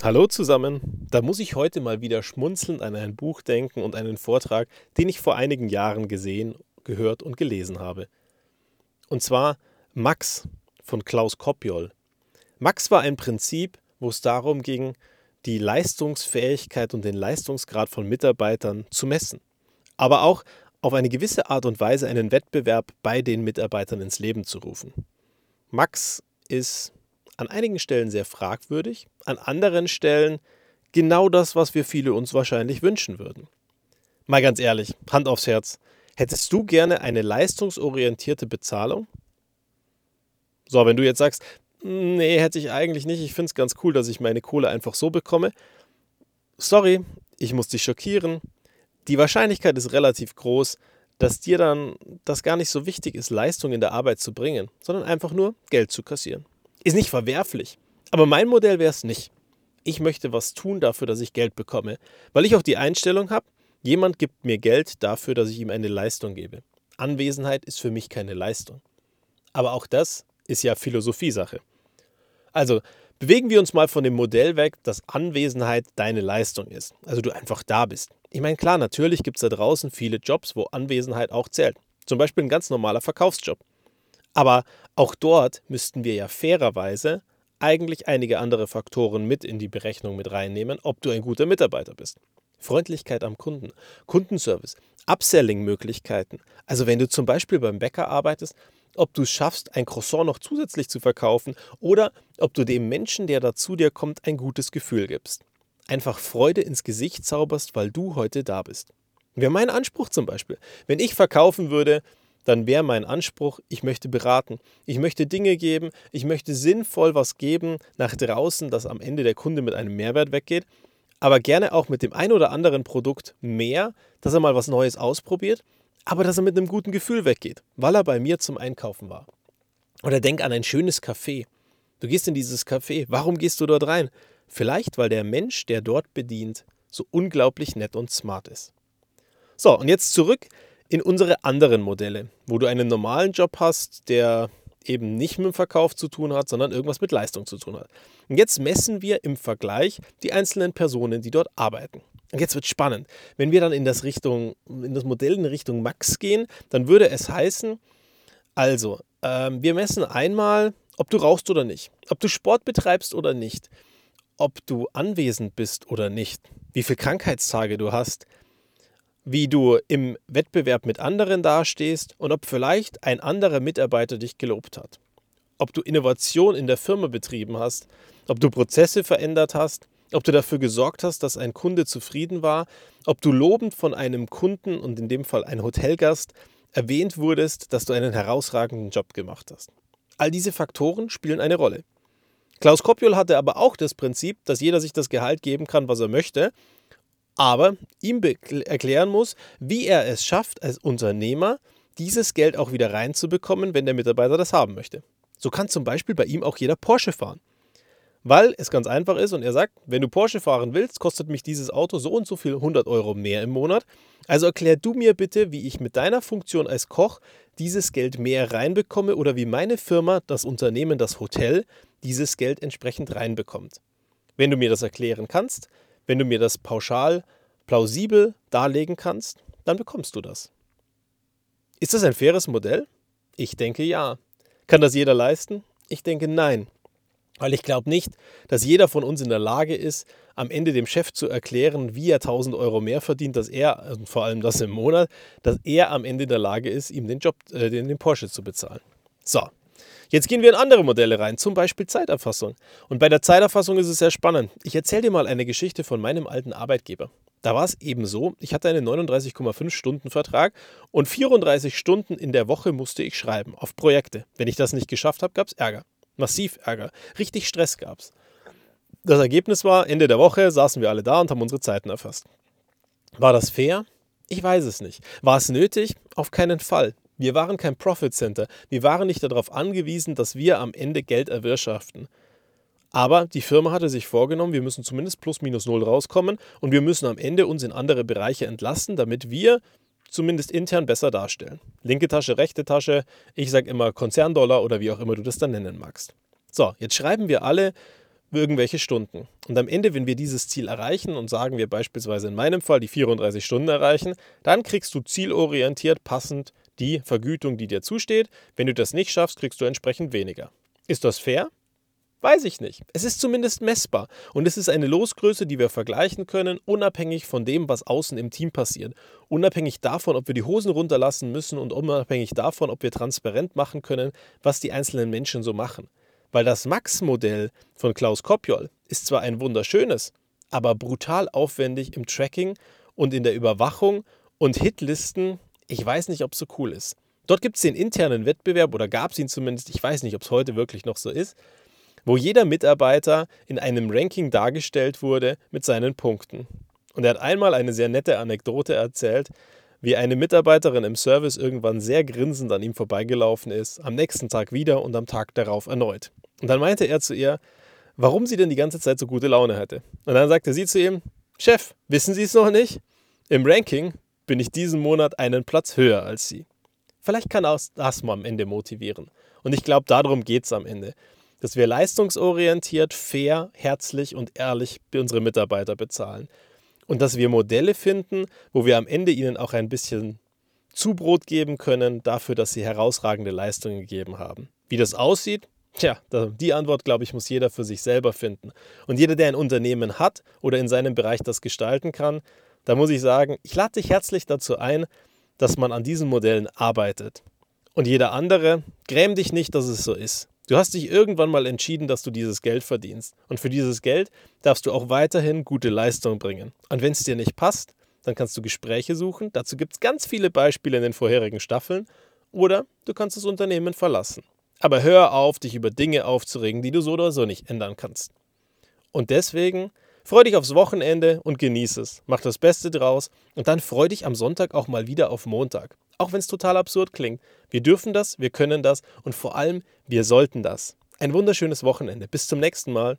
Hallo zusammen. Da muss ich heute mal wieder schmunzelnd an ein Buch denken und einen Vortrag, den ich vor einigen Jahren gesehen, gehört und gelesen habe. Und zwar Max von Klaus Kopjol. Max war ein Prinzip, wo es darum ging, die Leistungsfähigkeit und den Leistungsgrad von Mitarbeitern zu messen. Aber auch auf eine gewisse Art und Weise einen Wettbewerb bei den Mitarbeitern ins Leben zu rufen. Max ist an einigen Stellen sehr fragwürdig, an anderen Stellen genau das, was wir viele uns wahrscheinlich wünschen würden. Mal ganz ehrlich, Hand aufs Herz, hättest du gerne eine leistungsorientierte Bezahlung? So, wenn du jetzt sagst, nee, hätte ich eigentlich nicht, ich finde es ganz cool, dass ich meine Kohle einfach so bekomme. Sorry, ich muss dich schockieren. Die Wahrscheinlichkeit ist relativ groß, dass dir dann das gar nicht so wichtig ist, Leistung in der Arbeit zu bringen, sondern einfach nur Geld zu kassieren. Ist nicht verwerflich. Aber mein Modell wäre es nicht. Ich möchte was tun dafür, dass ich Geld bekomme, weil ich auch die Einstellung habe, jemand gibt mir Geld dafür, dass ich ihm eine Leistung gebe. Anwesenheit ist für mich keine Leistung. Aber auch das ist ja Philosophiesache. Also bewegen wir uns mal von dem Modell weg, dass Anwesenheit deine Leistung ist. Also du einfach da bist. Ich meine, klar, natürlich gibt es da draußen viele Jobs, wo Anwesenheit auch zählt. Zum Beispiel ein ganz normaler Verkaufsjob. Aber auch dort müssten wir ja fairerweise eigentlich einige andere Faktoren mit in die Berechnung mit reinnehmen, ob du ein guter Mitarbeiter bist. Freundlichkeit am Kunden, Kundenservice, Upselling-Möglichkeiten. Also wenn du zum Beispiel beim Bäcker arbeitest, ob du es schaffst, ein Croissant noch zusätzlich zu verkaufen oder ob du dem Menschen, der da zu dir kommt, ein gutes Gefühl gibst. Einfach Freude ins Gesicht zauberst, weil du heute da bist. Wäre mein Anspruch zum Beispiel. Wenn ich verkaufen würde, dann wäre mein Anspruch, ich möchte beraten, ich möchte Dinge geben, ich möchte sinnvoll was geben nach draußen, dass am Ende der Kunde mit einem Mehrwert weggeht, aber gerne auch mit dem ein oder anderen Produkt mehr, dass er mal was Neues ausprobiert, aber dass er mit einem guten Gefühl weggeht, weil er bei mir zum Einkaufen war. Oder denk an ein schönes Café. Du gehst in dieses Café, warum gehst du dort rein? Vielleicht, weil der Mensch, der dort bedient, so unglaublich nett und smart ist. So, und jetzt zurück in unsere anderen Modelle, wo du einen normalen Job hast, der eben nicht mit dem Verkauf zu tun hat, sondern irgendwas mit Leistung zu tun hat. Und jetzt messen wir im Vergleich die einzelnen Personen, die dort arbeiten. Und jetzt wird spannend. Wenn wir dann in das, Richtung, in das Modell in Richtung Max gehen, dann würde es heißen, also, ähm, wir messen einmal, ob du rauchst oder nicht, ob du Sport betreibst oder nicht, ob du anwesend bist oder nicht, wie viele Krankheitstage du hast, wie du im Wettbewerb mit anderen dastehst und ob vielleicht ein anderer Mitarbeiter dich gelobt hat. Ob du Innovation in der Firma betrieben hast, ob du Prozesse verändert hast, ob du dafür gesorgt hast, dass ein Kunde zufrieden war, ob du lobend von einem Kunden und in dem Fall ein Hotelgast erwähnt wurdest, dass du einen herausragenden Job gemacht hast. All diese Faktoren spielen eine Rolle. Klaus Kopjol hatte aber auch das Prinzip, dass jeder sich das Gehalt geben kann, was er möchte aber ihm erklären muss, wie er es schafft, als Unternehmer dieses Geld auch wieder reinzubekommen, wenn der Mitarbeiter das haben möchte. So kann zum Beispiel bei ihm auch jeder Porsche fahren. Weil es ganz einfach ist und er sagt, wenn du Porsche fahren willst, kostet mich dieses Auto so und so viel 100 Euro mehr im Monat. Also erklär du mir bitte, wie ich mit deiner Funktion als Koch dieses Geld mehr reinbekomme oder wie meine Firma, das Unternehmen, das Hotel, dieses Geld entsprechend reinbekommt. Wenn du mir das erklären kannst, wenn du mir das pauschal, plausibel darlegen kannst, dann bekommst du das. Ist das ein faires Modell? Ich denke ja. Kann das jeder leisten? Ich denke nein. Weil ich glaube nicht, dass jeder von uns in der Lage ist, am Ende dem Chef zu erklären, wie er 1000 Euro mehr verdient, dass er, vor allem das im Monat, dass er am Ende in der Lage ist, ihm den Job, äh, den Porsche zu bezahlen. So, Jetzt gehen wir in andere Modelle rein, zum Beispiel Zeiterfassung. Und bei der Zeiterfassung ist es sehr spannend. Ich erzähle dir mal eine Geschichte von meinem alten Arbeitgeber. Da war es eben so, ich hatte einen 39,5 Stunden Vertrag und 34 Stunden in der Woche musste ich schreiben auf Projekte. Wenn ich das nicht geschafft habe, gab es Ärger. Massiv Ärger. Richtig Stress gab es. Das Ergebnis war, Ende der Woche saßen wir alle da und haben unsere Zeiten erfasst. War das fair? Ich weiß es nicht. War es nötig? Auf keinen Fall. Wir waren kein Profit Center. Wir waren nicht darauf angewiesen, dass wir am Ende Geld erwirtschaften. Aber die Firma hatte sich vorgenommen, wir müssen zumindest plus minus null rauskommen und wir müssen am Ende uns in andere Bereiche entlasten, damit wir zumindest intern besser darstellen. Linke Tasche, rechte Tasche, ich sage immer Konzerndollar oder wie auch immer du das dann nennen magst. So, jetzt schreiben wir alle irgendwelche Stunden. Und am Ende, wenn wir dieses Ziel erreichen und sagen wir beispielsweise in meinem Fall die 34 Stunden erreichen, dann kriegst du zielorientiert passend die Vergütung, die dir zusteht. Wenn du das nicht schaffst, kriegst du entsprechend weniger. Ist das fair? Weiß ich nicht. Es ist zumindest messbar und es ist eine Losgröße, die wir vergleichen können, unabhängig von dem, was außen im Team passiert. Unabhängig davon, ob wir die Hosen runterlassen müssen und unabhängig davon, ob wir transparent machen können, was die einzelnen Menschen so machen. Weil das Max-Modell von Klaus Kopjol ist zwar ein wunderschönes, aber brutal aufwendig im Tracking und in der Überwachung und Hitlisten. Ich weiß nicht, ob es so cool ist. Dort gibt es den internen Wettbewerb oder gab es ihn zumindest. Ich weiß nicht, ob es heute wirklich noch so ist wo jeder Mitarbeiter in einem Ranking dargestellt wurde mit seinen Punkten. Und er hat einmal eine sehr nette Anekdote erzählt, wie eine Mitarbeiterin im Service irgendwann sehr grinsend an ihm vorbeigelaufen ist, am nächsten Tag wieder und am Tag darauf erneut. Und dann meinte er zu ihr, warum sie denn die ganze Zeit so gute Laune hatte. Und dann sagte sie zu ihm, Chef, wissen Sie es noch nicht? Im Ranking bin ich diesen Monat einen Platz höher als Sie. Vielleicht kann auch das mal am Ende motivieren. Und ich glaube, darum geht es am Ende dass wir leistungsorientiert, fair, herzlich und ehrlich unsere Mitarbeiter bezahlen. Und dass wir Modelle finden, wo wir am Ende ihnen auch ein bisschen Zubrot geben können dafür, dass sie herausragende Leistungen gegeben haben. Wie das aussieht, Tja, die Antwort, glaube ich, muss jeder für sich selber finden. Und jeder, der ein Unternehmen hat oder in seinem Bereich das gestalten kann, da muss ich sagen, ich lade dich herzlich dazu ein, dass man an diesen Modellen arbeitet. Und jeder andere, gräm dich nicht, dass es so ist. Du hast dich irgendwann mal entschieden, dass du dieses Geld verdienst. Und für dieses Geld darfst du auch weiterhin gute Leistung bringen. Und wenn es dir nicht passt, dann kannst du Gespräche suchen. Dazu gibt es ganz viele Beispiele in den vorherigen Staffeln. Oder du kannst das Unternehmen verlassen. Aber hör auf, dich über Dinge aufzuregen, die du so oder so nicht ändern kannst. Und deswegen freu dich aufs Wochenende und genieß es. Mach das Beste draus und dann freu dich am Sonntag auch mal wieder auf Montag. Auch wenn es total absurd klingt. Wir dürfen das, wir können das und vor allem, wir sollten das. Ein wunderschönes Wochenende. Bis zum nächsten Mal.